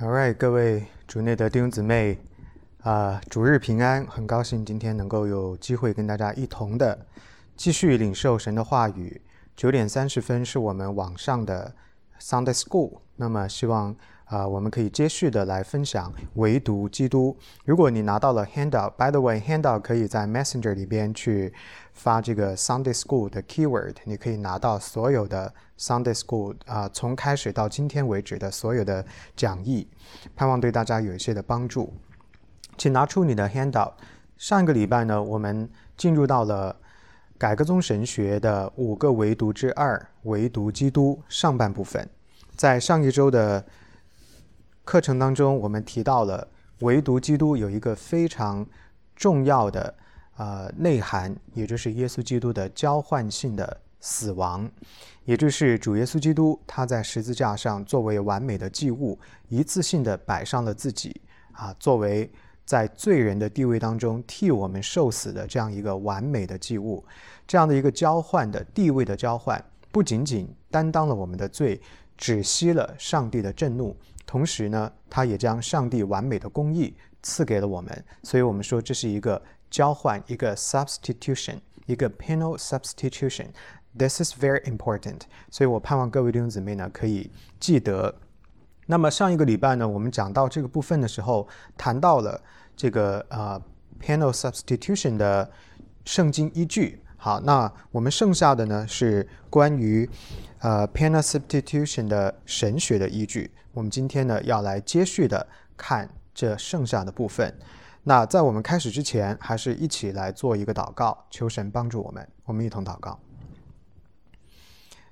All right，各位主内的弟兄姊妹，啊，主日平安！很高兴今天能够有机会跟大家一同的继续领受神的话语。九点三十分是我们网上的 Sunday School，那么希望啊我们可以接续的来分享唯独基督。如果你拿到了 handout，by the way，handout 可以在 Messenger 里边去发这个 Sunday School 的 keyword，你可以拿到所有的。Sunday School 啊，从开始到今天为止的所有的讲义，盼望对大家有一些的帮助。请拿出你的 handout。上一个礼拜呢，我们进入到了改革宗神学的五个唯独之二——唯独基督上半部分。在上一周的课程当中，我们提到了唯独基督有一个非常重要的呃内涵，也就是耶稣基督的交换性的死亡。也就是主耶稣基督，他在十字架上作为完美的祭物，一次性的摆上了自己，啊，作为在罪人的地位当中替我们受死的这样一个完美的祭物，这样的一个交换的地位的交换，不仅仅担当了我们的罪，止息了上帝的震怒，同时呢，他也将上帝完美的公义赐给了我们，所以我们说这是一个交换，一个 substitution，一个 penal substitution。This is very important，所以我盼望各位弟兄姊妹呢可以记得。那么上一个礼拜呢，我们讲到这个部分的时候，谈到了这个呃 penal substitution 的圣经依据。好，那我们剩下的呢是关于呃 penal substitution 的神学的依据。我们今天呢要来接续的看这剩下的部分。那在我们开始之前，还是一起来做一个祷告，求神帮助我们。我们一同祷告。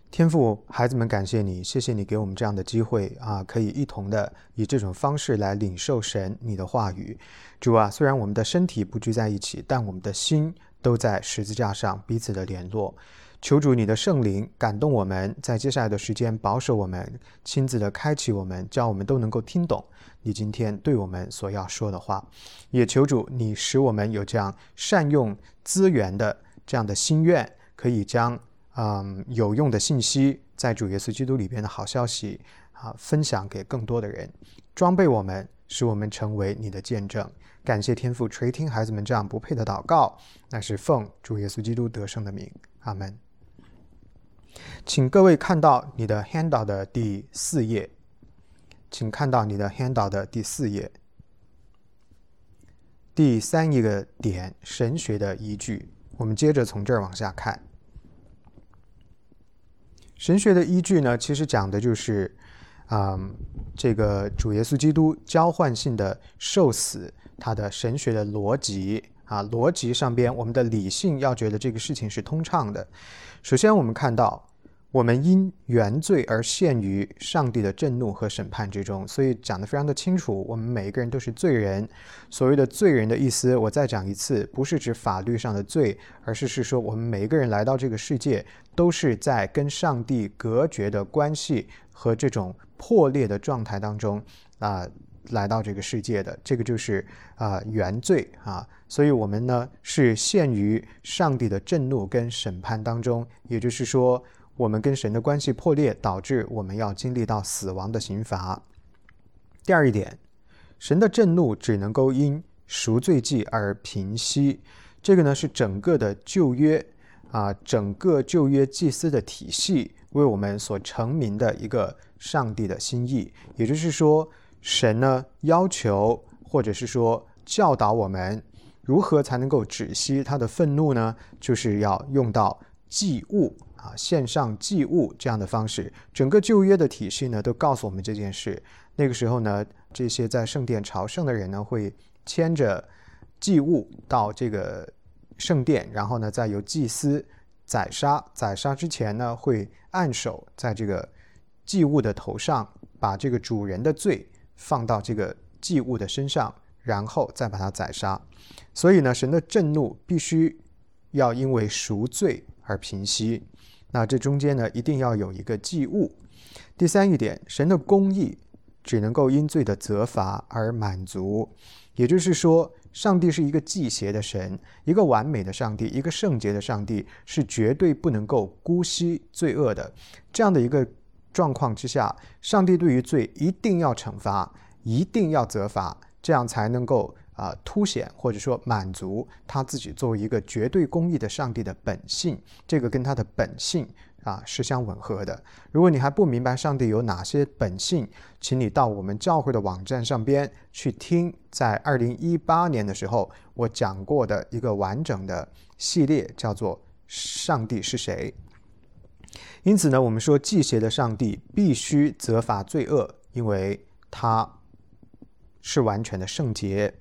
天父，孩子们，感谢你，谢谢你给我们这样的机会啊，可以一同的以这种方式来领受神你的话语。主啊，虽然我们的身体不聚在一起，但我们的心都在十字架上彼此的联络。求主你的圣灵感动我们，在接下来的时间保守我们，亲自的开启我们，叫我们都能够听懂你今天对我们所要说的话。也求主你使我们有这样善用资源的这样的心愿，可以将。嗯，有用的信息在主耶稣基督里边的好消息啊，分享给更多的人，装备我们，使我们成为你的见证。感谢天父垂听孩子们这样不配的祷告，那是奉主耶稣基督得胜的名，阿门。请各位看到你的 handout 的第四页，请看到你的 handout 的第四页，第三一个点神学的依据。我们接着从这儿往下看。神学的依据呢，其实讲的就是，啊，这个主耶稣基督交换性的受死，它的神学的逻辑啊，逻辑上边，我们的理性要觉得这个事情是通畅的。首先，我们看到。我们因原罪而陷于上帝的震怒和审判之中，所以讲得非常的清楚。我们每一个人都是罪人。所谓的罪人的意思，我再讲一次，不是指法律上的罪，而是是说我们每一个人来到这个世界，都是在跟上帝隔绝的关系和这种破裂的状态当中啊来到这个世界的。这个就是啊原罪啊，所以我们呢是陷于上帝的震怒跟审判当中，也就是说。我们跟神的关系破裂，导致我们要经历到死亡的刑罚。第二一点，神的震怒只能够因赎罪祭而平息。这个呢是整个的旧约啊，整个旧约祭司的体系为我们所成名的一个上帝的心意。也就是说，神呢要求或者是说教导我们如何才能够止息他的愤怒呢？就是要用到祭物。啊，献上祭物这样的方式，整个旧约的体系呢，都告诉我们这件事。那个时候呢，这些在圣殿朝圣的人呢，会牵着祭物到这个圣殿，然后呢，再由祭司宰杀。宰杀之前呢，会按手在这个祭物的头上，把这个主人的罪放到这个祭物的身上，然后再把它宰杀。所以呢，神的震怒必须要因为赎罪而平息。那这中间呢，一定要有一个祭物。第三一点，神的公义只能够因罪的责罚而满足。也就是说，上帝是一个祭邪的神，一个完美的上帝，一个圣洁的上帝，是绝对不能够姑息罪恶的。这样的一个状况之下，上帝对于罪一定要惩罚，一定要责罚，这样才能够啊凸显或者说满足他自己作为一个绝对公义的上帝的本性，这个跟他的本性啊是相吻合的。如果你还不明白上帝有哪些本性，请你到我们教会的网站上边去听，在二零一八年的时候我讲过的一个完整的系列，叫做《上帝是谁》。因此呢，我们说祭邪的上帝必须责罚罪恶，因为他是完全的圣洁。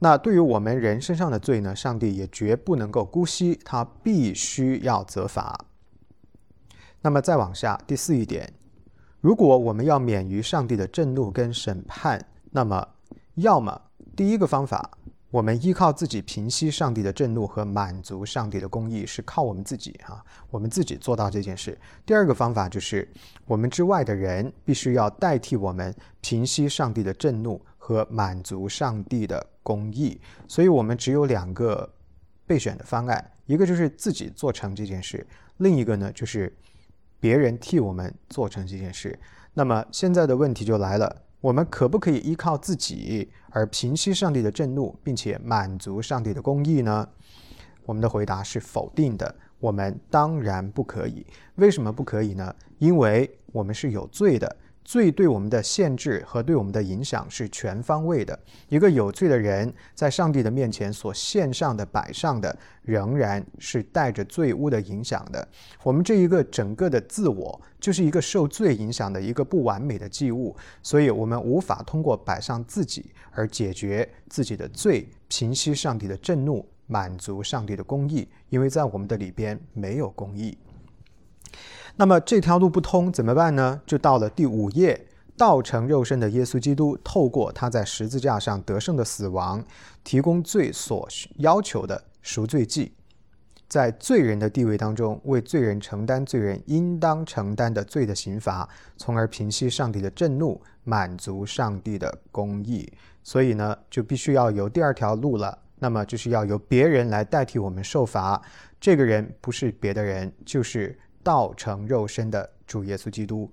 那对于我们人身上的罪呢，上帝也绝不能够姑息，他必须要责罚。那么再往下，第四一点，如果我们要免于上帝的震怒跟审判，那么要么第一个方法。我们依靠自己平息上帝的震怒和满足上帝的公义，是靠我们自己哈，我们自己做到这件事。第二个方法就是，我们之外的人必须要代替我们平息上帝的震怒和满足上帝的公义。所以，我们只有两个备选的方案：一个就是自己做成这件事，另一个呢就是别人替我们做成这件事。那么，现在的问题就来了。我们可不可以依靠自己而平息上帝的震怒，并且满足上帝的公义呢？我们的回答是否定的。我们当然不可以。为什么不可以呢？因为我们是有罪的。罪对我们的限制和对我们的影响是全方位的。一个有罪的人在上帝的面前所献上的、摆上的，仍然是带着罪污的影响的。我们这一个整个的自我，就是一个受罪影响的一个不完美的祭物，所以我们无法通过摆上自己而解决自己的罪，平息上帝的震怒，满足上帝的公义，因为在我们的里边没有公义。那么这条路不通怎么办呢？就到了第五页，道成肉身的耶稣基督，透过他在十字架上得胜的死亡，提供罪所要求的赎罪祭，在罪人的地位当中，为罪人承担罪人应当承担的罪的刑罚，从而平息上帝的震怒，满足上帝的公义。所以呢，就必须要有第二条路了。那么就是要由别人来代替我们受罚。这个人不是别的人，就是。道成肉身的主耶稣基督，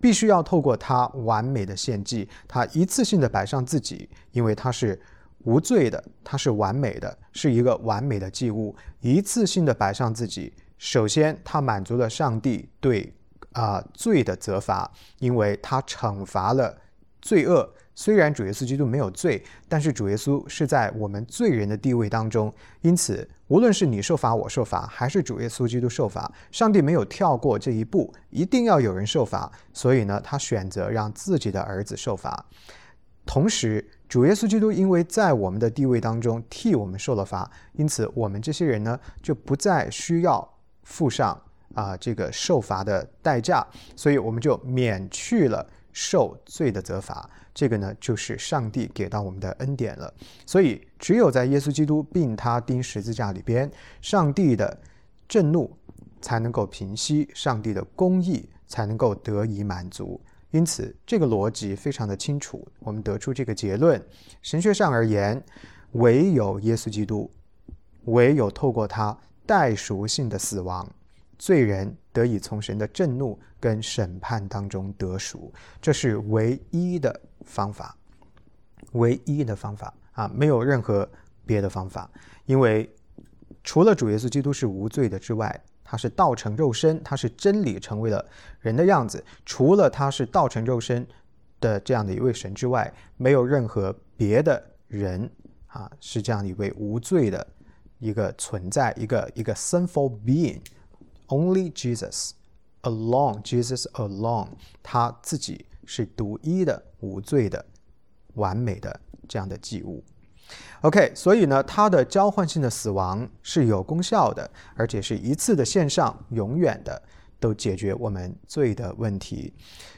必须要透过他完美的献祭，他一次性的摆上自己，因为他是无罪的，他是完美的，是一个完美的祭物，一次性的摆上自己。首先，他满足了上帝对啊罪的责罚，因为他惩罚了罪恶。虽然主耶稣基督没有罪，但是主耶稣是在我们罪人的地位当中，因此无论是你受罚，我受罚，还是主耶稣基督受罚，上帝没有跳过这一步，一定要有人受罚。所以呢，他选择让自己的儿子受罚。同时，主耶稣基督因为在我们的地位当中替我们受了罚，因此我们这些人呢就不再需要付上啊这个受罚的代价，所以我们就免去了受罪的责罚。这个呢，就是上帝给到我们的恩典了。所以，只有在耶稣基督并他钉十字架里边，上帝的震怒才能够平息，上帝的公义才能够得以满足。因此，这个逻辑非常的清楚。我们得出这个结论：神学上而言，唯有耶稣基督，唯有透过他代赎性的死亡。罪人得以从神的震怒跟审判当中得赎，这是唯一的方法，唯一的方法啊，没有任何别的方法。因为除了主耶稣基督是无罪的之外，他是道成肉身，他是真理成为了人的样子。除了他是道成肉身的这样的一位神之外，没有任何别的人啊是这样一位无罪的一个存在，一个一个 sinful being。Only Jesus alone, Jesus alone，他自己是独一的、无罪的、完美的这样的祭物。OK，所以呢，他的交换性的死亡是有功效的，而且是一次的线上，永远的。都解决我们罪的问题，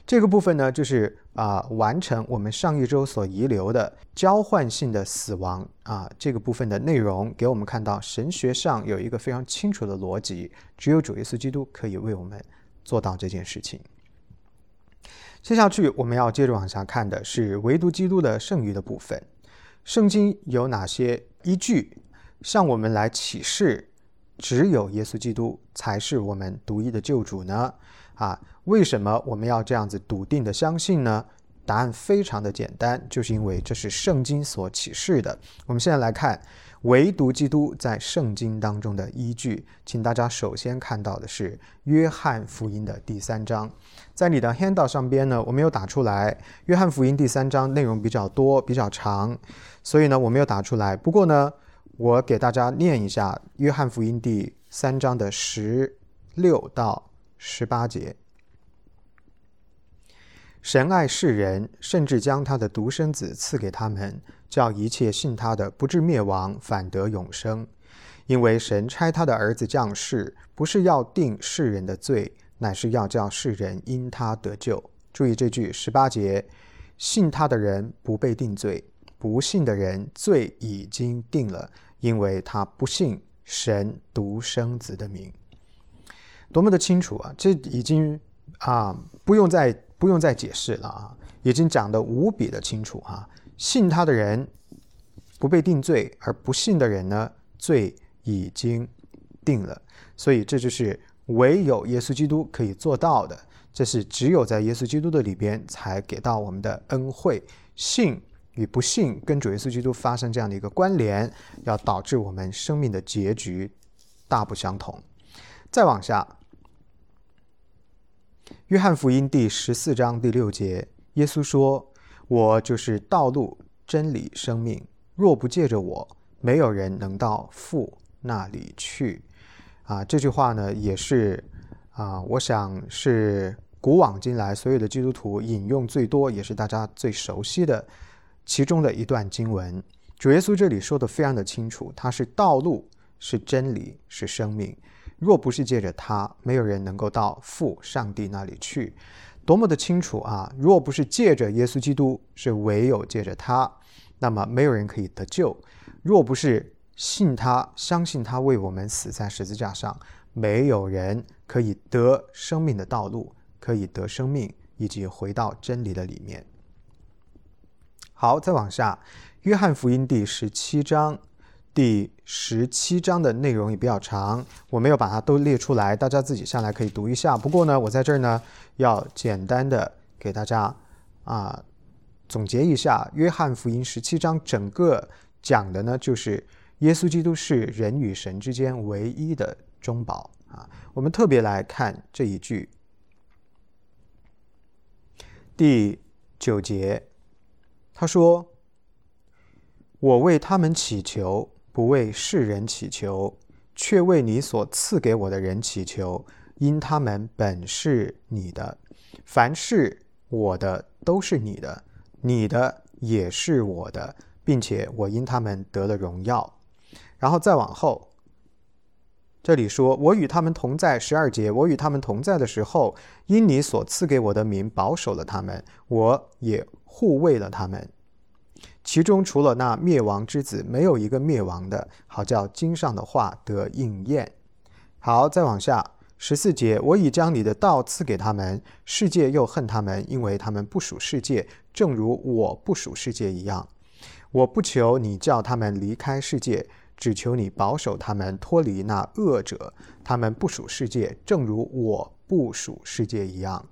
这个部分呢，就是啊，完成我们上一周所遗留的交换性的死亡啊，这个部分的内容，给我们看到神学上有一个非常清楚的逻辑，只有主耶稣基督可以为我们做到这件事情。接下去我们要接着往下看的是唯独基督的剩余的部分，圣经有哪些依据向我们来启示？只有耶稣基督才是我们独一的救主呢？啊，为什么我们要这样子笃定的相信呢？答案非常的简单，就是因为这是圣经所启示的。我们现在来看唯独基督在圣经当中的依据，请大家首先看到的是约翰福音的第三章。在你的 handout 上边呢，我没有打出来。约翰福音第三章内容比较多，比较长，所以呢我没有打出来。不过呢，我给大家念一下约翰福音第三章的十六到十八节。神爱世人，甚至将他的独生子赐给他们，叫一切信他的不至灭亡，反得永生。因为神差他的儿子降世，不是要定世人的罪，乃是要叫世人因他得救。注意这句十八节：信他的人不被定罪，不信的人罪已经定了，因为他不信神独生子的名。多么的清楚啊！这已经啊，不用再。不用再解释了啊，已经讲得无比的清楚啊。信他的人不被定罪，而不信的人呢，罪已经定了。所以这就是唯有耶稣基督可以做到的，这是只有在耶稣基督的里边才给到我们的恩惠。信与不幸跟主耶稣基督发生这样的一个关联，要导致我们生命的结局大不相同。再往下。约翰福音第十四章第六节，耶稣说：“我就是道路、真理、生命。若不借着我，没有人能到父那里去。”啊，这句话呢，也是啊，我想是古往今来所有的基督徒引用最多，也是大家最熟悉的其中的一段经文。主耶稣这里说的非常的清楚，他是道路，是真理，是生命。若不是借着他，没有人能够到父上帝那里去。多么的清楚啊！若不是借着耶稣基督，是唯有借着他，那么没有人可以得救。若不是信他，相信他为我们死在十字架上，没有人可以得生命的道路，可以得生命，以及回到真理的里面。好，再往下，约翰福音第十七章。第十七章的内容也比较长，我没有把它都列出来，大家自己下来可以读一下。不过呢，我在这儿呢要简单的给大家啊总结一下，约翰福音十七章整个讲的呢就是耶稣基督是人与神之间唯一的中保啊。我们特别来看这一句，第九节，他说：“我为他们祈求。”不为世人祈求，却为你所赐给我的人祈求，因他们本是你的。凡是我的，都是你的；你的也是我的，并且我因他们得了荣耀。然后再往后，这里说：“我与他们同在。”十二节，我与他们同在的时候，因你所赐给我的名，保守了他们，我也护卫了他们。其中除了那灭亡之子，没有一个灭亡的，好叫经上的话得应验。好，再往下十四节，我已将你的道赐给他们，世界又恨他们，因为他们不属世界，正如我不属世界一样。我不求你叫他们离开世界，只求你保守他们脱离那恶者。他们不属世界，正如我不属世界一样。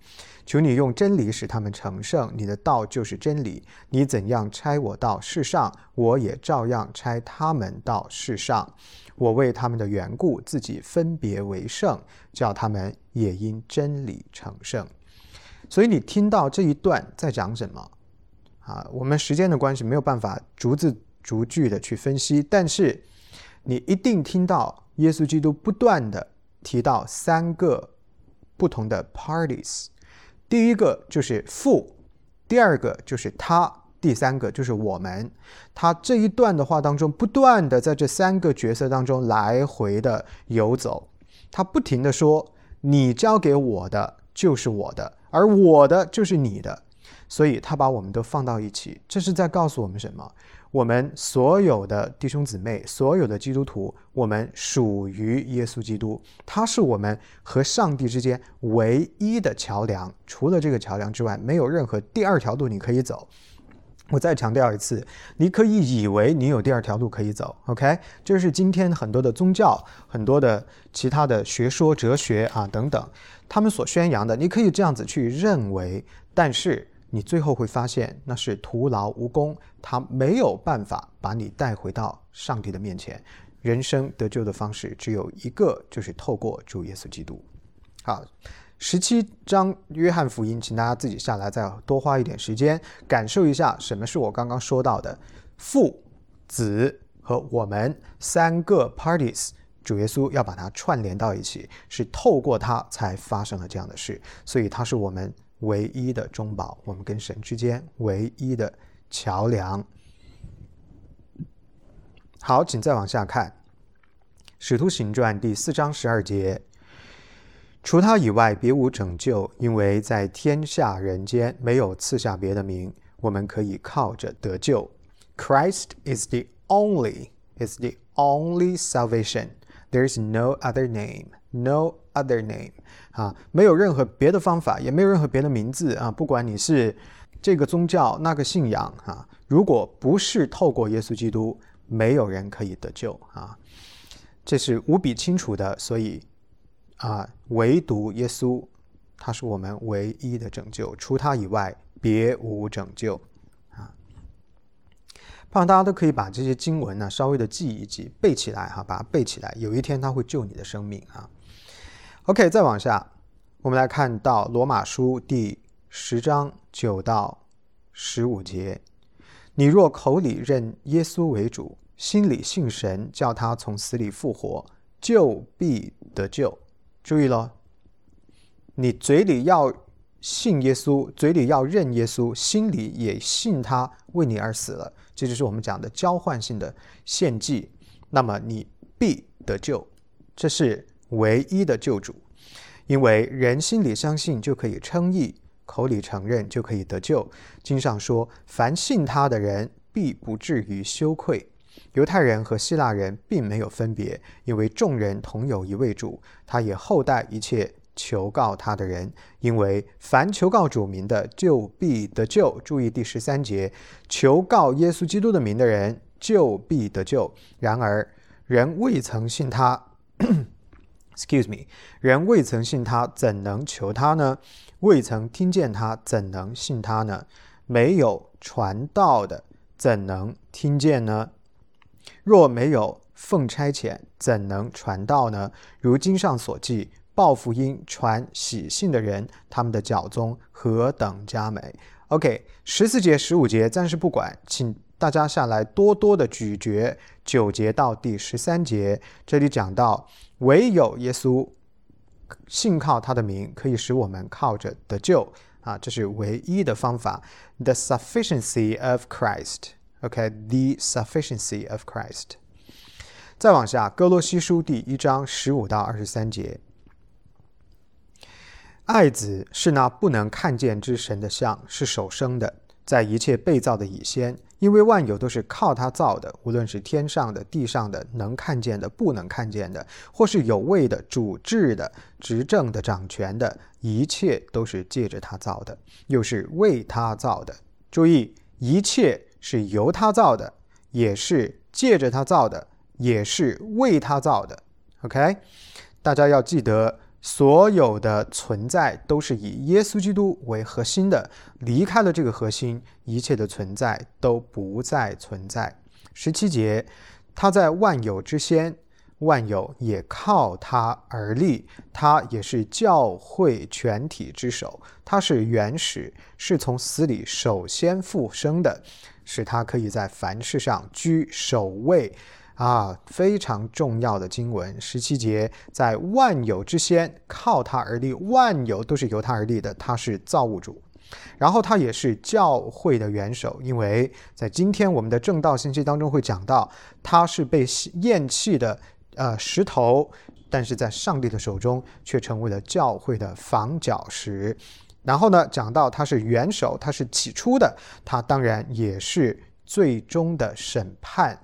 求你用真理使他们成圣，你的道就是真理。你怎样拆我到世上，我也照样拆他们到世上。我为他们的缘故，自己分别为圣，叫他们也因真理成圣。所以你听到这一段在讲什么？啊，我们时间的关系没有办法逐字逐句的去分析，但是你一定听到耶稣基督不断的提到三个不同的 parties。第一个就是父，第二个就是他，第三个就是我们。他这一段的话当中，不断的在这三个角色当中来回的游走，他不停的说：“你交给我的就是我的，而我的就是你的。”所以，他把我们都放到一起，这是在告诉我们什么？我们所有的弟兄姊妹，所有的基督徒，我们属于耶稣基督，他是我们和上帝之间唯一的桥梁。除了这个桥梁之外，没有任何第二条路你可以走。我再强调一次，你可以以为你有第二条路可以走，OK？这是今天很多的宗教、很多的其他的学说、哲学啊等等，他们所宣扬的，你可以这样子去认为，但是你最后会发现那是徒劳无功，他没有办法把你带回到上帝的面前。人生得救的方式只有一个，就是透过主耶稣基督。好，十七章约翰福音，请大家自己下来再多花一点时间，感受一下什么是我刚刚说到的父、子和我们三个 parties。主耶稣要把它串联到一起，是透过它才发生了这样的事，所以它是我们唯一的中保，我们跟神之间唯一的桥梁。好，请再往下看，《使徒行传》第四章十二节：除他以外，别无拯救，因为在天下人间没有赐下别的名，我们可以靠着得救。Christ is the only, is the only salvation. There is no other name, no other name 啊，没有任何别的方法，也没有任何别的名字啊。不管你是这个宗教、那个信仰啊，如果不是透过耶稣基督，没有人可以得救啊。这是无比清楚的。所以啊，唯独耶稣，他是我们唯一的拯救，除他以外，别无拯救。盼望大家都可以把这些经文呢稍微的记一记，背起来哈，把它背起来。有一天它会救你的生命啊。OK，再往下，我们来看到罗马书第十章九到十五节：你若口里认耶稣为主，心里信神，叫他从死里复活，就必得救。注意喽，你嘴里要信耶稣，嘴里要认耶稣，心里也信他为你而死了。这就是我们讲的交换性的献祭，那么你必得救，这是唯一的救主，因为人心里相信就可以称义，口里承认就可以得救。经上说，凡信他的人必不至于羞愧。犹太人和希腊人并没有分别，因为众人同有一位主，他也厚待一切。求告他的人，因为凡求告主名的，就必得救。注意第十三节，求告耶稣基督的名的人，就必得救。然而，人未曾信他，excuse me，人未曾信他，怎能求他呢？未曾听见他，怎能信他呢？没有传道的，怎能听见呢？若没有奉差遣，怎能传道呢？如经上所记。报福音、传喜信的人，他们的脚宗何等佳美！OK，十四节、十五节暂时不管，请大家下来多多的咀嚼九节到第十三节。这里讲到，唯有耶稣信靠他的名，可以使我们靠着得救啊，这是唯一的方法。The sufficiency of Christ。OK，the sufficiency of Christ。再往下，哥罗西书第一章十五到二十三节。爱子是那不能看见之神的像，是首生的，在一切被造的以先，因为万有都是靠他造的，无论是天上的、地上的，能看见的、不能看见的，或是有位的、主治的、执政的、掌权的，一切都是借着他造的，又是为他造的。注意，一切是由他造的，也是借着他造的，也是为他造的。OK，大家要记得。所有的存在都是以耶稣基督为核心的，离开了这个核心，一切的存在都不再存在。十七节，他在万有之先，万有也靠他而立，他也是教会全体之首，他是原始，是从死里首先复生的，使他可以在凡事上居首位。啊，非常重要的经文，十七节，在万有之先，靠他而立，万有都是由他而立的，他是造物主，然后他也是教会的元首，因为在今天我们的正道信息当中会讲到，他是被厌弃的呃石头，但是在上帝的手中却成为了教会的房角石，然后呢，讲到他是元首，他是起初的，他当然也是最终的审判。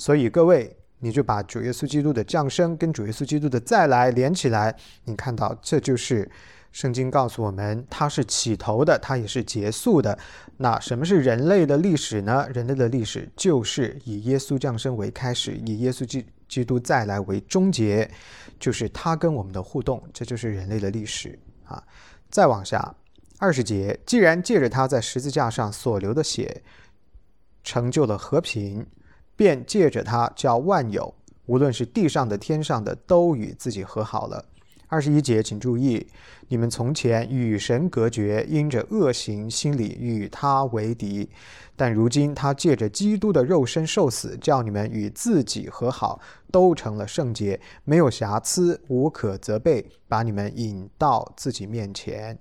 所以各位，你就把主耶稣基督的降生跟主耶稣基督的再来连起来，你看到这就是圣经告诉我们，它是起头的，它也是结束的。那什么是人类的历史呢？人类的历史就是以耶稣降生为开始，以耶稣基基督再来为终结，就是他跟我们的互动，这就是人类的历史啊。再往下，二十节，既然借着他在十字架上所流的血成就了和平，便借着他叫万有，无论是地上的、天上的，都与自己和好了。二十一节，请注意，你们从前与神隔绝，因着恶行，心里与他为敌。但如今他借着基督的肉身受死，叫你们与自己和好，都成了圣洁，没有瑕疵，无可责备，把你们引到自己面前。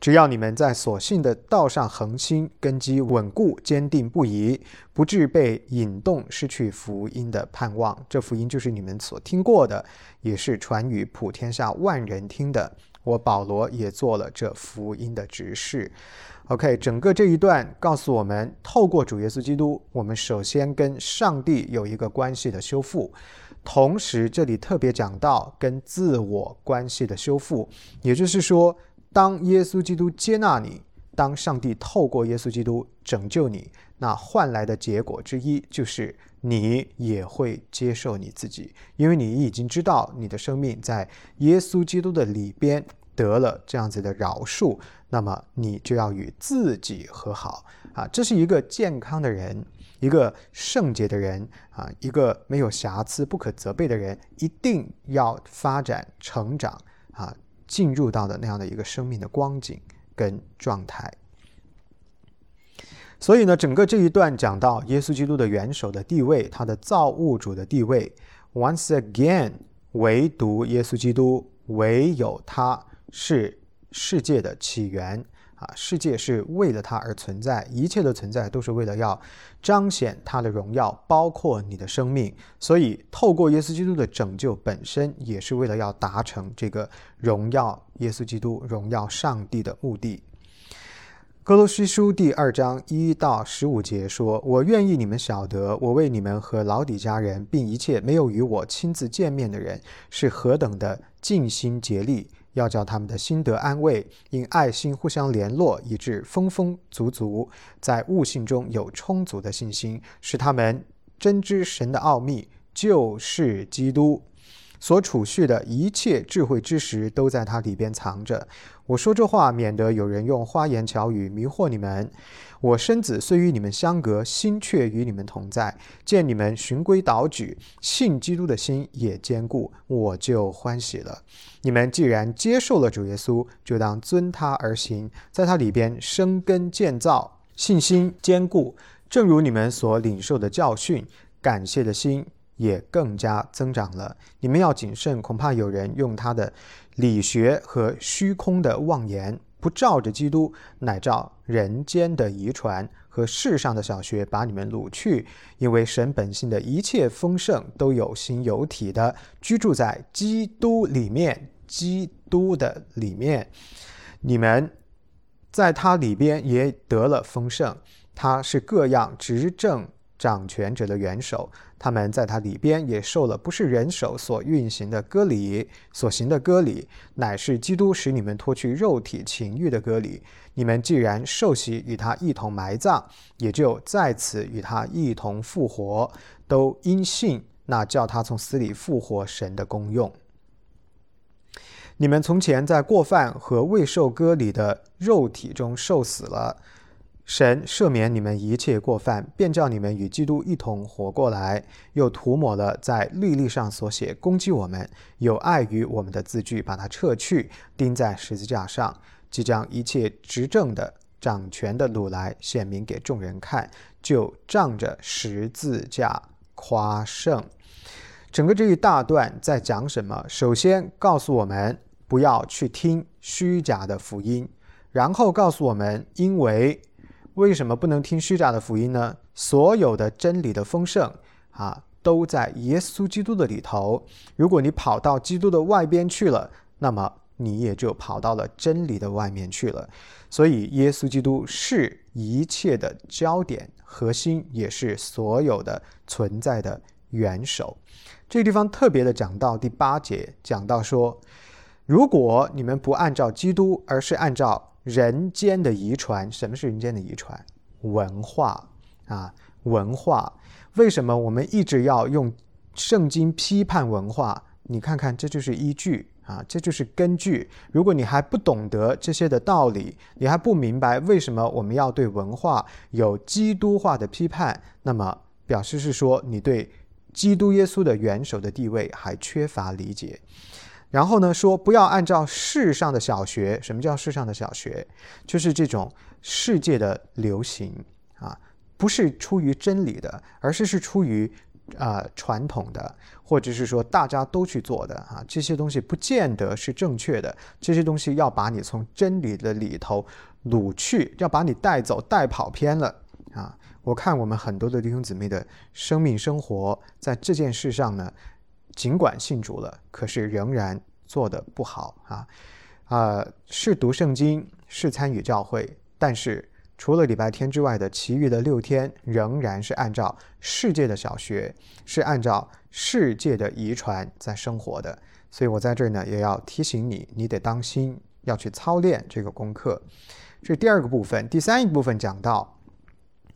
只要你们在所信的道上恒心，根基稳固，坚定不移，不致被引动，失去福音的盼望。这福音就是你们所听过的，也是传与普天下万人听的。我保罗也做了这福音的指示。OK，整个这一段告诉我们，透过主耶稣基督，我们首先跟上帝有一个关系的修复，同时这里特别讲到跟自我关系的修复，也就是说，当耶稣基督接纳你，当上帝透过耶稣基督拯救你，那换来的结果之一就是你也会接受你自己，因为你已经知道你的生命在耶稣基督的里边。得了这样子的饶恕，那么你就要与自己和好啊！这是一个健康的人，一个圣洁的人啊，一个没有瑕疵、不可责备的人，一定要发展、成长啊，进入到的那样的一个生命的光景跟状态。所以呢，整个这一段讲到耶稣基督的元首的地位，他的造物主的地位。Once again，唯独耶稣基督，唯有他。是世界的起源啊！世界是为了它而存在，一切的存在都是为了要彰显它的荣耀，包括你的生命。所以，透过耶稣基督的拯救本身，也是为了要达成这个荣耀耶稣基督、荣耀上帝的目的。哥罗西书第二章一到十五节说：“我愿意你们晓得，我为你们和老底家人，并一切没有与我亲自见面的人，是何等的尽心竭力。”要叫他们的心得安慰，因爱心互相联络，以致丰丰足足，在悟性中有充足的信心，使他们真知神的奥秘，就是基督。所储蓄的一切智慧知识都在它里边藏着。我说这话，免得有人用花言巧语迷惑你们。我身子虽与你们相隔，心却与你们同在。见你们循规蹈矩，信基督的心也坚固，我就欢喜了。你们既然接受了主耶稣，就当遵他而行，在他里边生根建造，信心坚固。正如你们所领受的教训，感谢的心。也更加增长了。你们要谨慎，恐怕有人用他的理学和虚空的妄言，不照着基督，乃照人间的遗传和世上的小学，把你们掳去。因为神本性的一切丰盛，都有形有体的居住在基督里面，基督的里面，你们在他里边也得了丰盛。他是各样执政。掌权者的元首，他们在他里边也受了不是人手所运行的割礼，所行的割礼，乃是基督使你们脱去肉体情欲的割礼。你们既然受洗与他一同埋葬，也就在此与他一同复活，都因信那叫他从死里复活神的功用。你们从前在过犯和未受割礼的肉体中受死了。神赦免你们一切过犯，便叫你们与基督一同活过来，又涂抹了在律例上所写攻击我们、有碍于我们的字句，把它撤去，钉在十字架上，即将一切执政的、掌权的掳来，显明给众人看，就仗着十字架夸胜。整个这一大段在讲什么？首先告诉我们不要去听虚假的福音，然后告诉我们，因为。为什么不能听虚假的福音呢？所有的真理的丰盛啊，都在耶稣基督的里头。如果你跑到基督的外边去了，那么你也就跑到了真理的外面去了。所以，耶稣基督是一切的焦点、核心，也是所有的存在的元首。这个地方特别的讲到第八节，讲到说，如果你们不按照基督，而是按照。人间的遗传，什么是人间的遗传？文化啊，文化。为什么我们一直要用圣经批判文化？你看看，这就是依据啊，这就是根据。如果你还不懂得这些的道理，你还不明白为什么我们要对文化有基督化的批判，那么表示是说你对基督耶稣的元首的地位还缺乏理解。然后呢，说不要按照世上的小学。什么叫世上的小学？就是这种世界的流行啊，不是出于真理的，而是是出于。啊，传统的，或者是说大家都去做的啊，这些东西不见得是正确的。这些东西要把你从真理的里头掳去，要把你带走，带跑偏了啊！我看我们很多的弟兄姊妹的生命生活在这件事上呢，尽管信主了，可是仍然做的不好啊啊，是读圣经，是参与教会，但是。除了礼拜天之外的其余的六天，仍然是按照世界的小学，是按照世界的遗传在生活的。所以我在这儿呢，也要提醒你，你得当心，要去操练这个功课。这第二个部分。第三一部分讲到，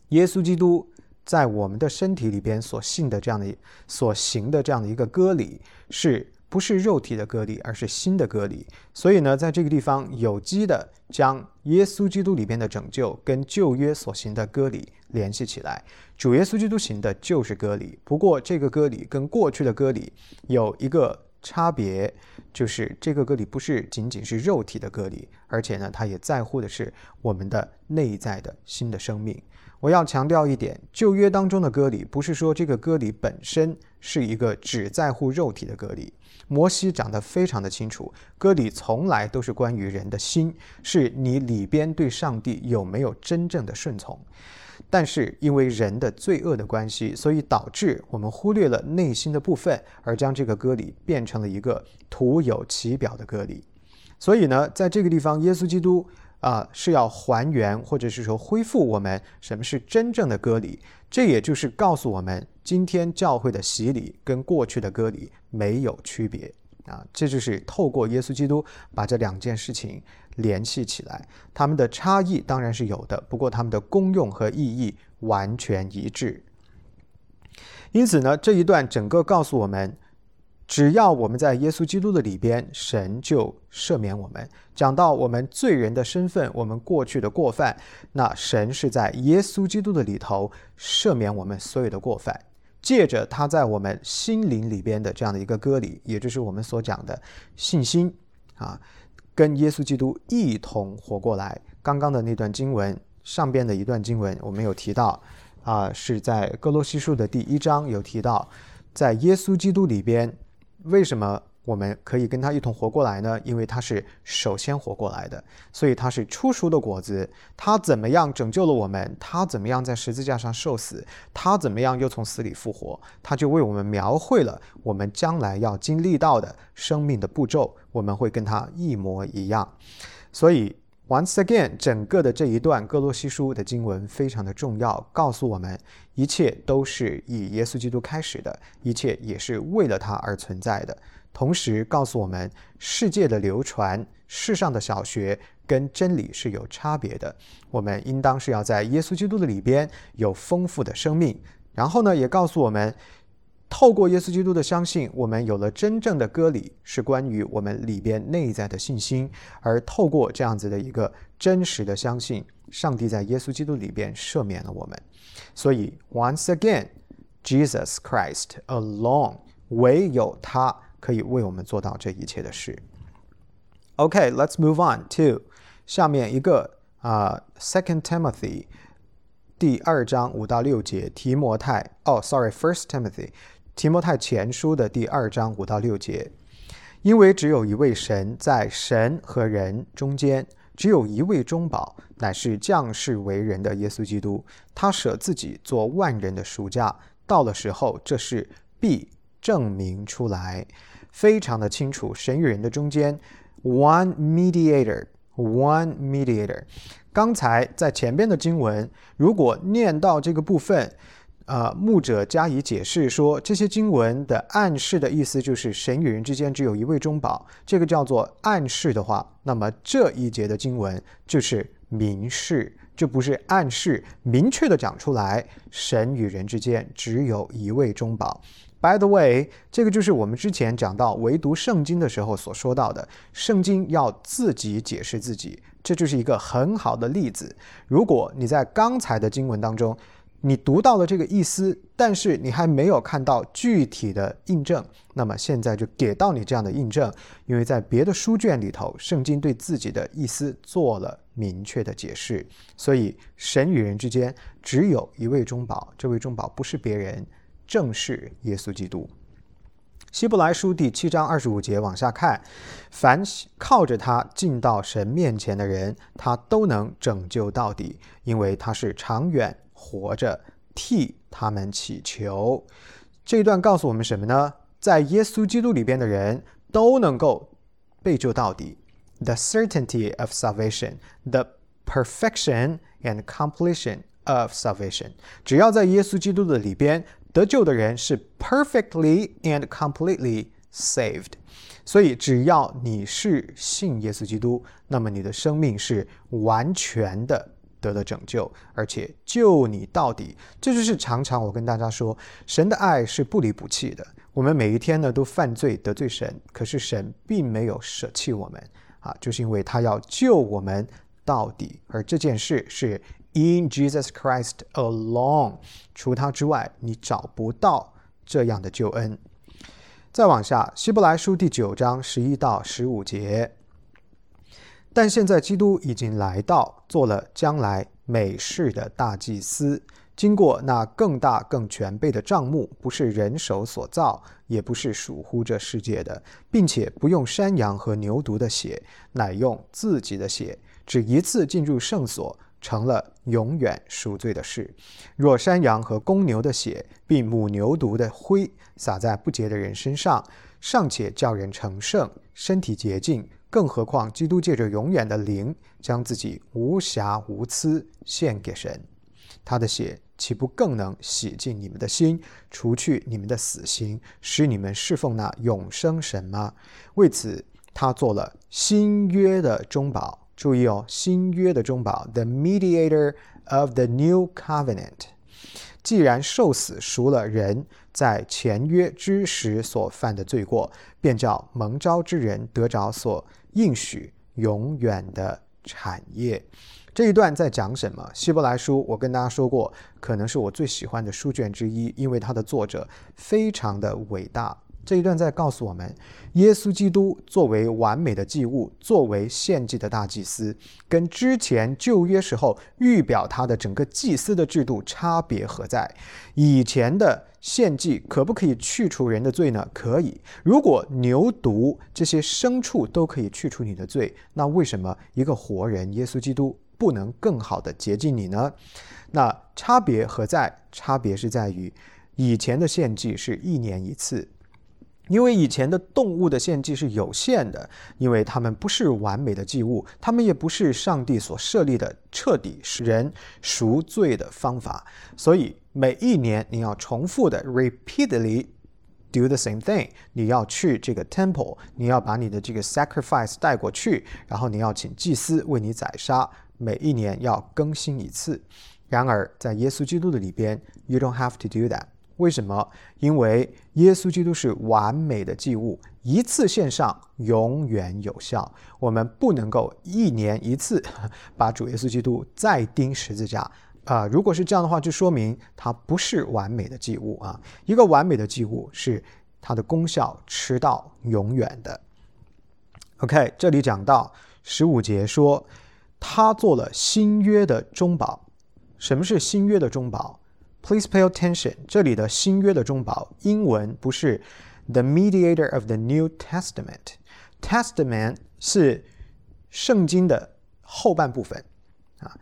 耶稣基督在我们的身体里边所信的这样的、所行的这样的一个割礼是。不是肉体的割礼，而是心的割礼。所以呢，在这个地方有机的将耶稣基督里边的拯救跟旧约所行的割礼联系起来。主耶稣基督行的就是割礼，不过这个割礼跟过去的割礼有一个差别，就是这个割礼不是仅仅是肉体的割礼，而且呢，他也在乎的是我们的内在的新的生命。我要强调一点，旧约当中的割礼不是说这个割礼本身是一个只在乎肉体的割礼。摩西讲得非常的清楚，割礼从来都是关于人的心，是你里边对上帝有没有真正的顺从。但是因为人的罪恶的关系，所以导致我们忽略了内心的部分，而将这个割礼变成了一个徒有其表的割礼。所以呢，在这个地方，耶稣基督啊是要还原或者是说恢复我们什么是真正的割礼。这也就是告诉我们，今天教会的洗礼跟过去的割礼没有区别啊！这就是透过耶稣基督把这两件事情联系起来。他们的差异当然是有的，不过他们的功用和意义完全一致。因此呢，这一段整个告诉我们。只要我们在耶稣基督的里边，神就赦免我们。讲到我们罪人的身份，我们过去的过犯，那神是在耶稣基督的里头赦免我们所有的过犯，借着他在我们心灵里边的这样的一个割礼，也就是我们所讲的信心啊，跟耶稣基督一同活过来。刚刚的那段经文上边的一段经文，我们有提到啊，是在哥罗西书的第一章有提到，在耶稣基督里边。为什么我们可以跟他一同活过来呢？因为他是首先活过来的，所以他是初熟的果子。他怎么样拯救了我们？他怎么样在十字架上受死？他怎么样又从死里复活？他就为我们描绘了我们将来要经历到的生命的步骤。我们会跟他一模一样。所以，once again，整个的这一段哥罗西书的经文非常的重要，告诉我们。一切都是以耶稣基督开始的，一切也是为了他而存在的。同时告诉我们，世界的流传、世上的小学跟真理是有差别的。我们应当是要在耶稣基督的里边有丰富的生命。然后呢，也告诉我们，透过耶稣基督的相信，我们有了真正的割礼，是关于我们里边内在的信心。而透过这样子的一个真实的相信，上帝在耶稣基督里边赦免了我们。所以，once again，Jesus Christ alone，唯有他可以为我们做到这一切的事。OK，let's move on to 下面一个啊，Second Timothy 第二章五到六节，提摩太哦，sorry，First Timothy 提摩太前书的第二章五到六节，因为只有一位神，在神和人中间。只有一位中保，乃是降世为人的耶稣基督。他舍自己做万人的赎价，到了时候，这是必证明出来，非常的清楚。神与人的中间，one mediator，one mediator。刚才在前边的经文，如果念到这个部分。呃，牧者加以解释说，这些经文的暗示的意思就是神与人之间只有一位中保，这个叫做暗示的话，那么这一节的经文就是明示，这不是暗示，明确的讲出来，神与人之间只有一位中保，By the way，这个就是我们之前讲到唯独圣经的时候所说到的，圣经要自己解释自己，这就是一个很好的例子。如果你在刚才的经文当中，你读到了这个意思，但是你还没有看到具体的印证，那么现在就给到你这样的印证，因为在别的书卷里头，圣经对自己的意思做了明确的解释。所以神与人之间只有一位中保，这位中保不是别人，正是耶稣基督。希伯来书第七章二十五节往下看，凡靠着他进到神面前的人，他都能拯救到底，因为他是长远。活着替他们祈求，这一段告诉我们什么呢？在耶稣基督里边的人都能够被救到底。The certainty of salvation, the perfection and completion of salvation。只要在耶稣基督的里边得救的人是 perfectly and completely saved。所以，只要你是信耶稣基督，那么你的生命是完全的。得了拯救，而且救你到底，这就是常常我跟大家说，神的爱是不离不弃的。我们每一天呢都犯罪得罪神，可是神并没有舍弃我们啊，就是因为他要救我们到底。而这件事是 In Jesus Christ alone，除他之外，你找不到这样的救恩。再往下，希伯来书第九章十一到十五节。但现在基督已经来到，做了将来美事的大祭司，经过那更大更全备的账目，不是人手所造，也不是属乎这世界的，并且不用山羊和牛犊的血，乃用自己的血，只一次进入圣所，成了永远赎罪的事。若山羊和公牛的血，并母牛犊的灰洒在不洁的人身上，尚且叫人成圣，身体洁净。更何况，基督借着永远的灵，将自己无瑕无疵献给神，他的血岂不更能洗净你们的心，除去你们的死刑，使你们侍奉那永生神吗？为此，他做了新约的中保。注意哦，新约的中保，the mediator of the new covenant。既然受死赎了人在前约之时所犯的罪过，便叫蒙召之人得着所。应许永远的产业，这一段在讲什么？希伯来书，我跟大家说过，可能是我最喜欢的书卷之一，因为它的作者非常的伟大。这一段在告诉我们，耶稣基督作为完美的祭物，作为献祭的大祭司，跟之前旧约时候预表他的整个祭司的制度差别何在？以前的献祭可不可以去除人的罪呢？可以。如果牛犊这些牲畜都可以去除你的罪，那为什么一个活人耶稣基督不能更好的洁净你呢？那差别何在？差别是在于，以前的献祭是一年一次。因为以前的动物的献祭是有限的，因为它们不是完美的祭物，它们也不是上帝所设立的彻底使人赎罪的方法，所以每一年你要重复的 repeatedly do the same thing，你要去这个 temple，你要把你的这个 sacrifice 带过去，然后你要请祭司为你宰杀，每一年要更新一次。然而在耶稣基督的里边，you don't have to do that。为什么？因为耶稣基督是完美的祭物，一次献上永远有效。我们不能够一年一次 把主耶稣基督再钉十字架啊！如果是这样的话，就说明它不是完美的祭物啊。一个完美的祭物是它的功效吃到永远的。OK，这里讲到十五节说，他做了新约的中保。什么是新约的中保？Please pay attention。这里的新约的中保，英文不是 the mediator of the New Testament。Testament 是圣经的后半部分啊。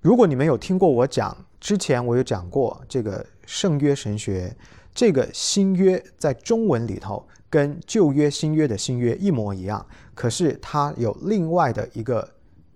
如果你们有听过我讲，之前我有讲过这个圣约神学，这个新约在中文里头跟旧约新约的新约一模一样，可是它有另外的一个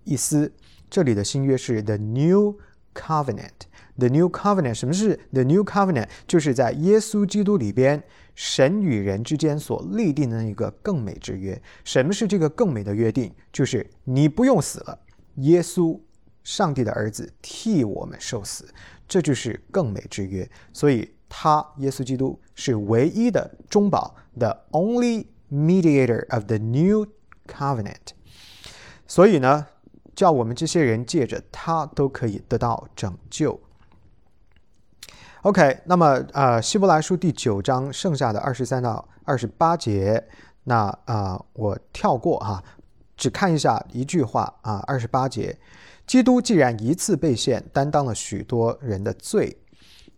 意思。这里的新约是 the New Covenant。The New Covenant，什么是 The New Covenant？就是在耶稣基督里边，神与人之间所立定的那个更美之约。什么是这个更美的约定？就是你不用死了，耶稣，上帝的儿子替我们受死，这就是更美之约。所以他耶稣基督是唯一的中保，the only mediator of the new covenant。所以呢，叫我们这些人借着他都可以得到拯救。OK，那么呃，希伯来书第九章剩下的二十三到二十八节，那啊，我跳过哈，只看一下一句话啊，二十八节，基督既然一次被献，担当了许多人的罪，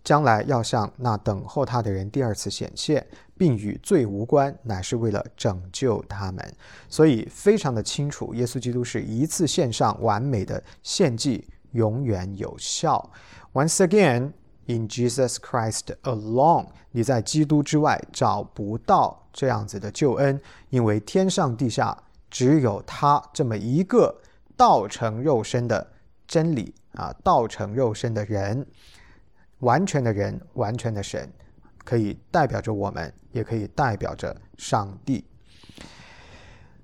将来要向那等候他的人第二次显现，并与罪无关，乃是为了拯救他们。所以非常的清楚，耶稣基督是一次献上完美的献祭，永远有效。Once again。In Jesus Christ alone，你在基督之外找不到这样子的救恩，因为天上地下只有他这么一个道成肉身的真理啊，道成肉身的人，完全的人，完全的神，可以代表着我们，也可以代表着上帝。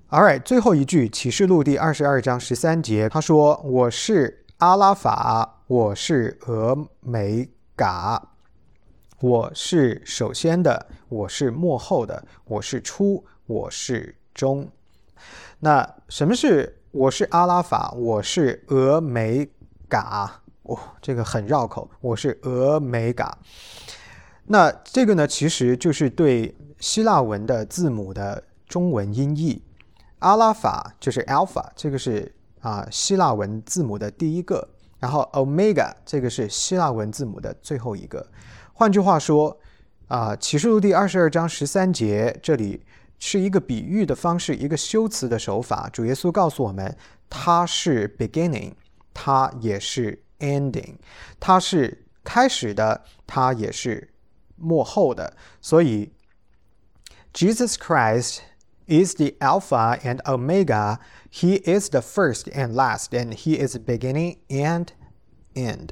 All right，最后一句启示录第二十二章十三节，他说：“我是阿拉法，我是俄梅。”嘎，我是首先的，我是幕后的，我是初，我是中。那什么是我是阿拉法，我是俄美嘎？哦，这个很绕口。我是俄美嘎。那这个呢，其实就是对希腊文的字母的中文音译。阿拉法就是 alpha，这个是啊希腊文字母的第一个。然后，omega 这个是希腊文字母的最后一个。换句话说，啊，启示录第二十二章十三节，这里是一个比喻的方式，一个修辞的手法。主耶稣告诉我们，他是 beginning，他也是 ending，他是开始的，他也是幕后的。所以，Jesus Christ is the Alpha and Omega。He is the first and last, and he is beginning and end.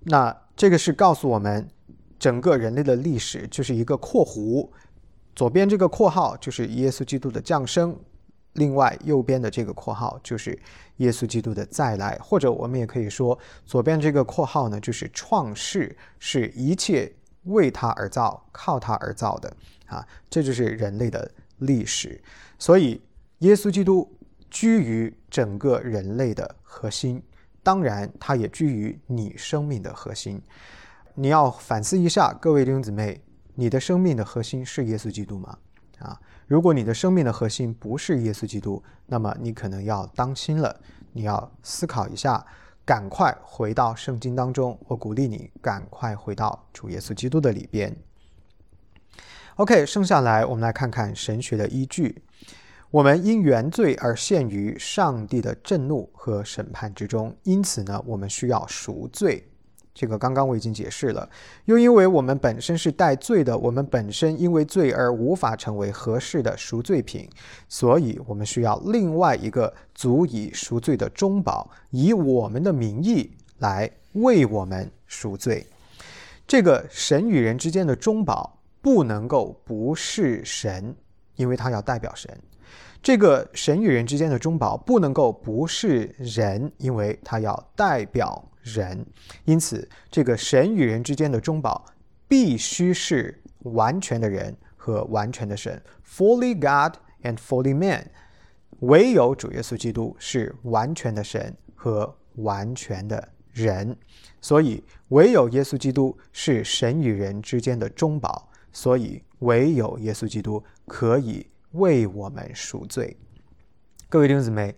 那这个是告诉我们，整个人类的历史就是一个括弧，左边这个括号就是耶稣基督的降生，另外右边的这个括号就是耶稣基督的再来，或者我们也可以说，左边这个括号呢就是创世，是一切为他而造、靠他而造的啊，这就是人类的历史。所以耶稣基督。居于整个人类的核心，当然，它也居于你生命的核心。你要反思一下，各位弟兄姊妹，你的生命的核心是耶稣基督吗？啊，如果你的生命的核心不是耶稣基督，那么你可能要当心了。你要思考一下，赶快回到圣经当中。我鼓励你赶快回到主耶稣基督的里边。OK，剩下来我们来看看神学的依据。我们因原罪而陷于上帝的震怒和审判之中，因此呢，我们需要赎罪。这个刚刚我已经解释了。又因为我们本身是带罪的，我们本身因为罪而无法成为合适的赎罪品，所以我们需要另外一个足以赎罪的中保，以我们的名义来为我们赎罪。这个神与人之间的中保不能够不是神，因为他要代表神。这个神与人之间的中保不能够不是人，因为它要代表人。因此，这个神与人之间的中保必须是完全的人和完全的神，fully God and fully man。唯有主耶稣基督是完全的神和完全的人，所以唯有耶稣基督是神与人之间的中保，所以唯有耶稣基督可以。为我们赎罪，各位弟兄姊妹，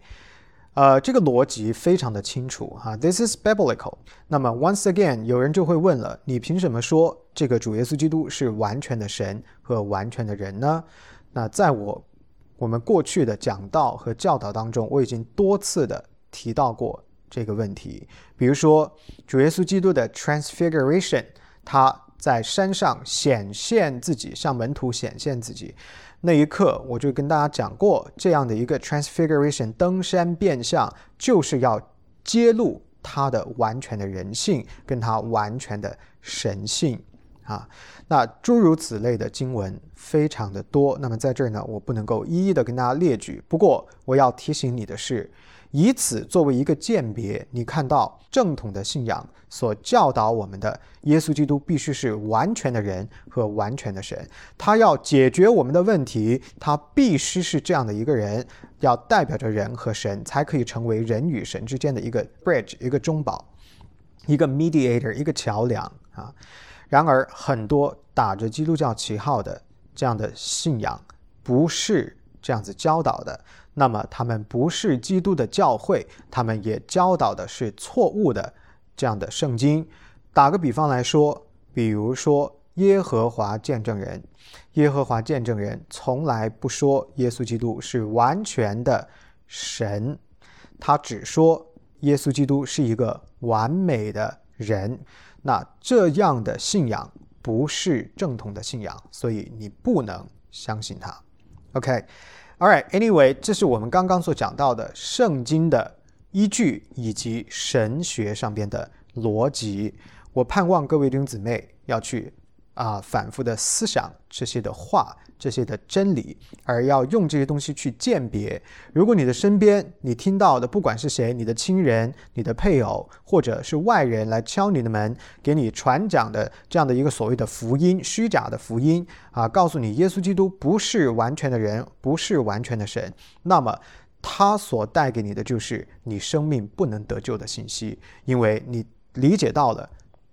呃，这个逻辑非常的清楚哈。This is biblical。那么，once again，有人就会问了：你凭什么说这个主耶稣基督是完全的神和完全的人呢？那在我我们过去的讲道和教导当中，我已经多次的提到过这个问题。比如说，主耶稣基督的 transfiguration，他在山上显现自己，向门徒显现自己。那一刻，我就跟大家讲过，这样的一个 transfiguration 登山变相，就是要揭露他的完全的人性，跟他完全的神性啊。那诸如此类的经文非常的多。那么在这儿呢，我不能够一一的跟大家列举。不过我要提醒你的是。以此作为一个鉴别，你看到正统的信仰所教导我们的耶稣基督必须是完全的人和完全的神，他要解决我们的问题，他必须是这样的一个人，要代表着人和神，才可以成为人与神之间的一个 bridge，一个中保，一个 mediator，一个桥梁啊。然而，很多打着基督教旗号的这样的信仰不是这样子教导的。那么他们不是基督的教会，他们也教导的是错误的这样的圣经。打个比方来说，比如说耶和华见证人，耶和华见证人从来不说耶稣基督是完全的神，他只说耶稣基督是一个完美的人。那这样的信仰不是正统的信仰，所以你不能相信他。OK。All right, anyway，这是我们刚刚所讲到的圣经的依据以及神学上边的逻辑。我盼望各位弟兄姊妹要去啊反复的思想这些的话。这些的真理，而要用这些东西去鉴别。如果你的身边你听到的，不管是谁，你的亲人、你的配偶，或者是外人来敲你的门，给你传讲的这样的一个所谓的福音，虚假的福音啊，告诉你耶稣基督不是完全的人，不是完全的神，那么他所带给你的就是你生命不能得救的信息，因为你理解到了。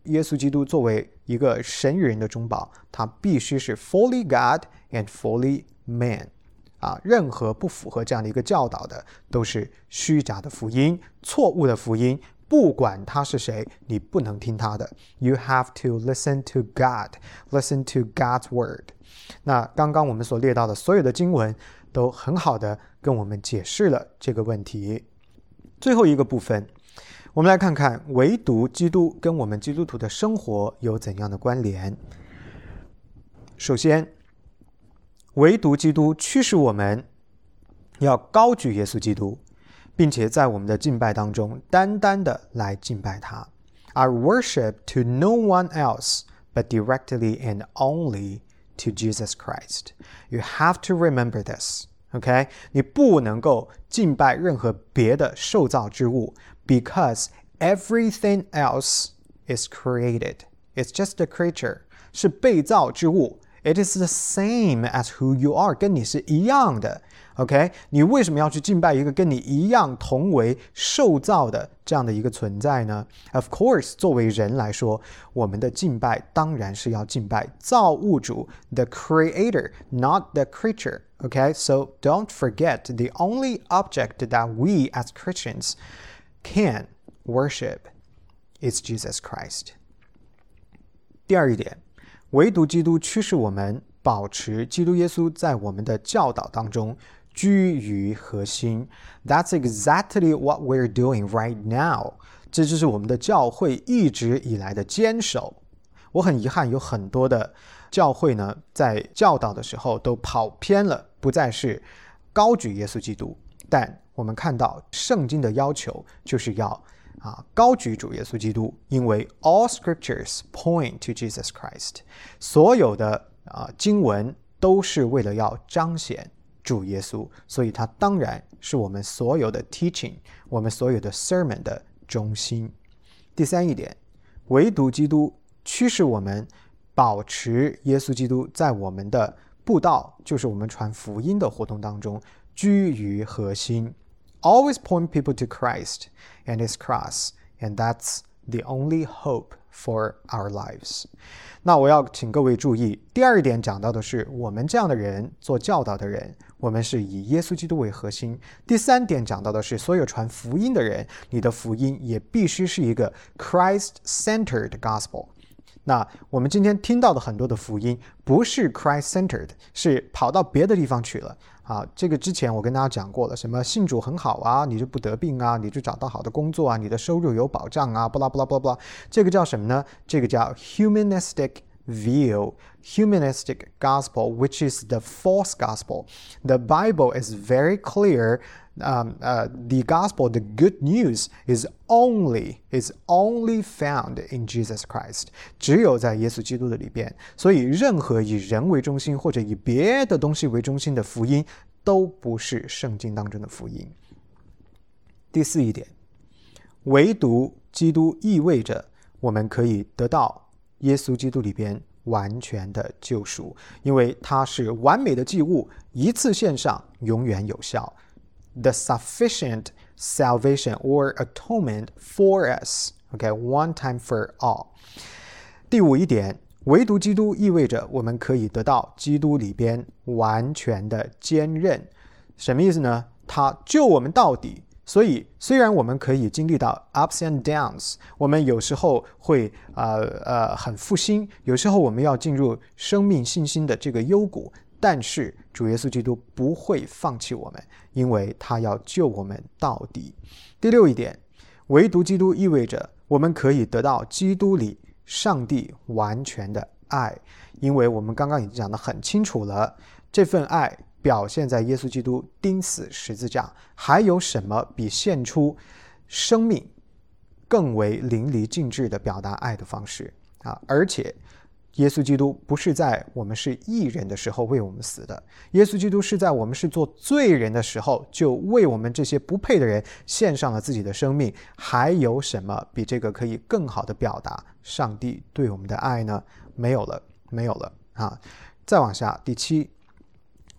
耶稣基督作为一个神与人的中保，他必须是 fully God and fully man，啊，任何不符合这样的一个教导的，都是虚假的福音、错误的福音。不管他是谁，你不能听他的。You have to listen to God, listen to God's word。那刚刚我们所列到的所有的经文，都很好的跟我们解释了这个问题。最后一个部分。我们来看看，唯独基督跟我们基督徒的生活有怎样的关联？首先，唯独基督驱使我们要高举耶稣基督，并且在我们的敬拜当中单单的来敬拜他。I worship to no one else but directly and only to Jesus Christ. You have to remember this. OK，你不能够敬拜任何别的受造之物。because everything else is created. It's just a creature. 是被造之物。It is the same as who you are，跟你是一样的。OK，你为什么要去敬拜一个跟你一样同为受造的这样的一个存在呢？Of course，作为人来说，我们的敬拜当然是要敬拜造物主，the Creator，not the creature。OK，so don't forget the only object that we as Christians Can worship is Jesus Christ。第二一点，唯独基督驱使我们保持基督耶稣在我们的教导当中居于核心。That's exactly what we're doing right now。这就是我们的教会一直以来的坚守。我很遗憾，有很多的教会呢，在教导的时候都跑偏了，不再是高举耶稣基督，但我们看到圣经的要求就是要啊高举主耶稣基督，因为 all scriptures point to Jesus Christ，所有的啊经文都是为了要彰显主耶稣，所以它当然是我们所有的 teaching，我们所有的 sermon 的中心。第三一点，唯独基督驱使我们保持耶稣基督在我们的布道，就是我们传福音的活动当中居于核心。Always point people to Christ and His cross, and that's the only hope for our lives. 那我要请各位注意，第二点讲到的是我们这样的人做教导的人，我们是以耶稣基督为核心。第三点讲到的是所有传福音的人，你的福音也必须是一个 Christ-centered gospel。那我们今天听到的很多的福音不是 Christ-centered，是跑到别的地方去了。啊，这个之前我跟大家讲过了，什么信主很好啊，你就不得病啊，你就找到好的工作啊，你的收入有保障啊，不拉不拉不拉不拉，这个叫什么呢？这个叫 humanistic view, humanistic gospel, which is the false gospel. The Bible is very clear um, uh, the gospel, the good news is only is only found in Jesus Christ，只有在耶稣基督的里边。所以，任何以人为中心或者以别的东西为中心的福音，都不是圣经当中的福音。第四一点，唯独基督意味着我们可以得到耶稣基督里边完全的救赎，因为它是完美的祭物，一次献上，永远有效。The sufficient salvation or atonement for us. Okay, one time for all. 第五一点，唯独基督意味着我们可以得到基督里边完全的坚韧。什么意思呢？他救我们到底。所以，虽然我们可以经历到 ups and downs，我们有时候会呃呃很负心，有时候我们要进入生命信心的这个幽谷，但是主耶稣基督不会放弃我们，因为他要救我们到底。第六一点，唯独基督意味着我们可以得到基督里上帝完全的爱，因为我们刚刚已经讲得很清楚了，这份爱表现在耶稣基督钉死十字架。还有什么比献出生命更为淋漓尽致的表达爱的方式啊？而且。耶稣基督不是在我们是义人的时候为我们死的，耶稣基督是在我们是做罪人的时候，就为我们这些不配的人献上了自己的生命。还有什么比这个可以更好的表达上帝对我们的爱呢？没有了，没有了啊！再往下，第七，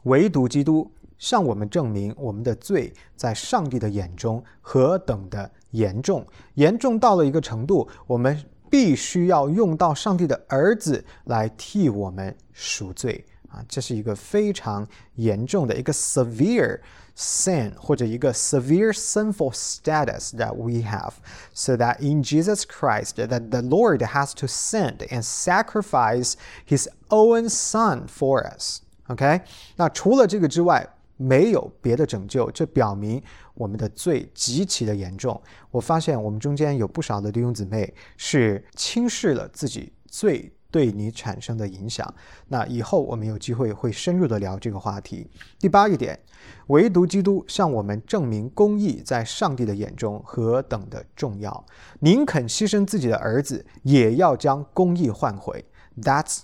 唯独基督向我们证明我们的罪在上帝的眼中何等的严重，严重到了一个程度，我们。必须要用到上帝的儿子来替我们赎罪啊！这是一个非常严重的一个 severe sin 或者一个 severe sinful status that we have, so that in Jesus Christ that the Lord has to send and sacrifice His own Son for us. OK，那除了这个之外，没有别的拯救，这表明 我们的罪极其的严重。我发现我们中间有不少的弟兄姊妹是轻视了自己罪对你产生的影响。那以后我们有机会会深入的聊这个话题。第八一点，唯独基督向我们证明公义在上帝的眼中何等的重要，宁肯牺牲自己的儿子，也要将公义换回。That's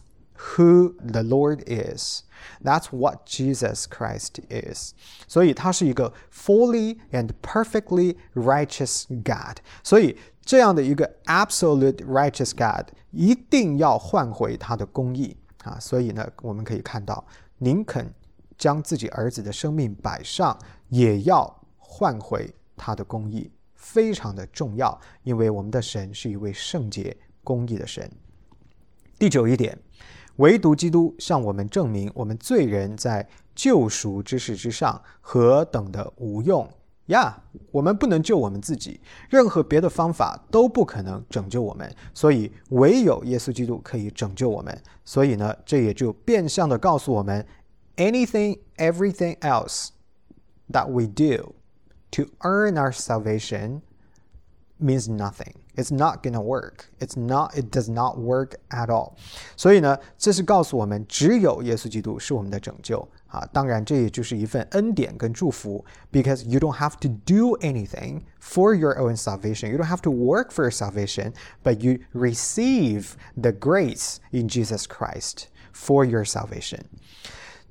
who the Lord is. That's what Jesus Christ is. 所以他是一个 fully and perfectly righteous God. 所以这样的一个 absolute righteous God 一定要换回他的公义啊！所以呢，我们可以看到，宁肯将自己儿子的生命摆上，也要换回他的公义，非常的重要。因为我们的神是一位圣洁公义的神。第九一点。唯独基督向我们证明，我们罪人在救赎之事之上何等的无用呀！我们不能救我们自己，任何别的方法都不可能拯救我们，所以唯有耶稣基督可以拯救我们。所以呢，这也就变相的告诉我们：anything, everything else that we do to earn our salvation means nothing. It's not gonna work. It's not. It does not work at all. 所以呢，这是告诉我们，只有耶稣基督是我们的拯救啊！当然，这也就是一份恩典跟祝福，because you don't have to do anything for your own salvation. You don't have to work for your salvation, but you receive the grace in Jesus Christ for your salvation.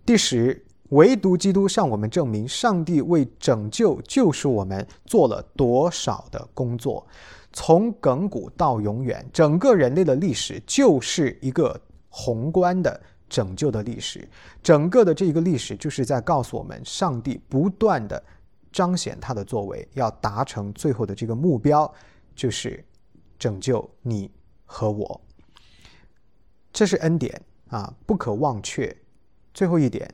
第十，唯独基督向我们证明，上帝为拯救、救赎我们做了多少的工作。 从亘古到永远，整个人类的历史就是一个宏观的拯救的历史。整个的这一个历史，就是在告诉我们，上帝不断的彰显他的作为，要达成最后的这个目标，就是拯救你和我。这是恩典啊，不可忘却。最后一点，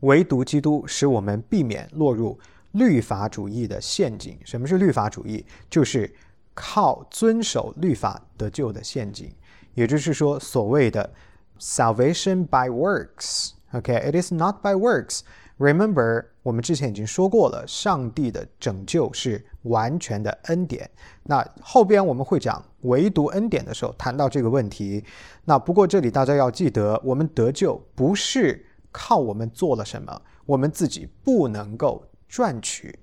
唯独基督使我们避免落入。律法主义的陷阱。什么是律法主义？就是靠遵守律法得救的陷阱。也就是说，所谓的 salvation by works。OK，it is not by works。Remember，我们之前已经说过了，上帝的拯救是完全的恩典。那后边我们会讲唯独恩典的时候谈到这个问题。那不过这里大家要记得，我们得救不是靠我们做了什么，我们自己不能够。赚取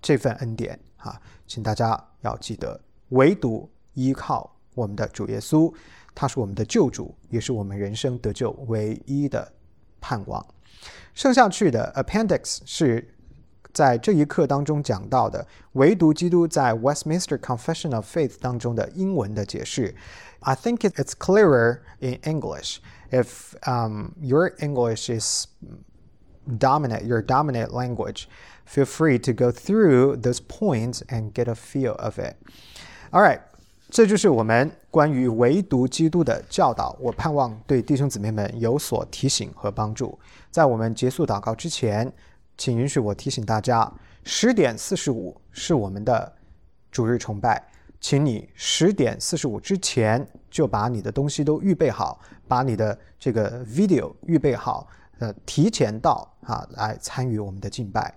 这份恩典啊！请大家要记得，唯独依靠我们的主耶稣，他是我们的救主，也是我们人生得救唯一的盼望。剩下去的 appendix 是在这一课当中讲到的，唯独基督在 Westminster Confession of Faith 当中的英文的解释。I think it's clearer in English. If um, your English is dominant, your dominant language, feel free to go through those points and get a feel of it. All right. 这就是我们关于唯独基督的教导。我盼望对弟兄姊妹们有所提醒和帮助。在我们结束祷告之前，请允许我提醒大家：十点四十五是我们的主日崇拜，请你十点四十五之前就把你的东西都预备好，把你的这个 video 预备好，呃，提前到啊来参与我们的敬拜。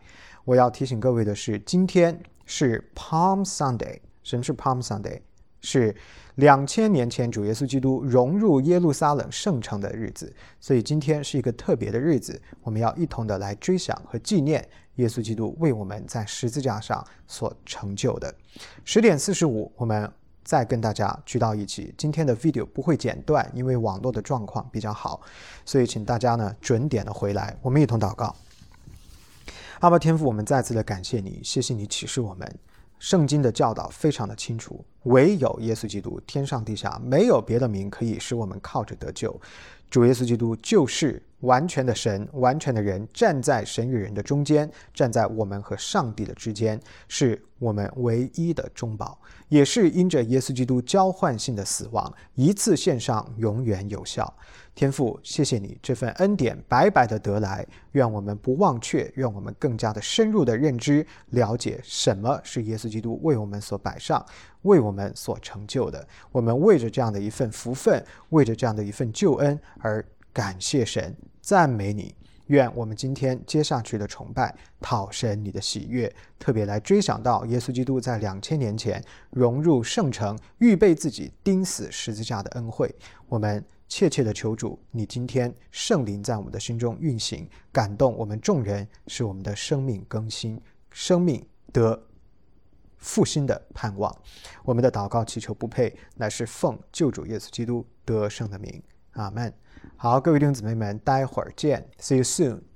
我要提醒各位的是，今天是 Palm Sunday，什么是 Palm Sunday？是两千年前主耶稣基督融入耶路撒冷圣城的日子，所以今天是一个特别的日子，我们要一同的来追想和纪念耶稣基督为我们在十字架上所成就的。十点四十五，我们再跟大家聚到一起。今天的 video 不会剪断，因为网络的状况比较好，所以请大家呢准点的回来，我们一同祷告。阿爸天父，我们再次的感谢你，谢谢你启示我们。圣经的教导非常的清楚，唯有耶稣基督，天上地下没有别的名可以使我们靠着得救。主耶稣基督就是完全的神，完全的人，站在神与人的中间，站在我们和上帝的之间，是我们唯一的中保，也是因着耶稣基督交换性的死亡，一次献上，永远有效。天父，谢谢你这份恩典白白的得来，愿我们不忘却，愿我们更加的深入的认知了解什么是耶稣基督为我们所摆上、为我们所成就的。我们为着这样的一份福分，为着这样的一份救恩而感谢神、赞美你。愿我们今天接下去的崇拜讨神你的喜悦，特别来追想到耶稣基督在两千年前融入圣城、预备自己钉死十字架的恩惠。我们。切切的求主，你今天圣灵在我们的心中运行，感动我们众人，使我们的生命更新，生命得复兴的盼望。我们的祷告祈求不配，乃是奉救主耶稣基督得胜的名。阿门。好，各位弟兄姊妹们，待会儿见，See you soon。